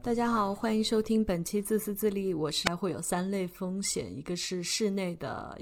大家好欢迎收听本期自私自利我是还会有三类风险一个是室内的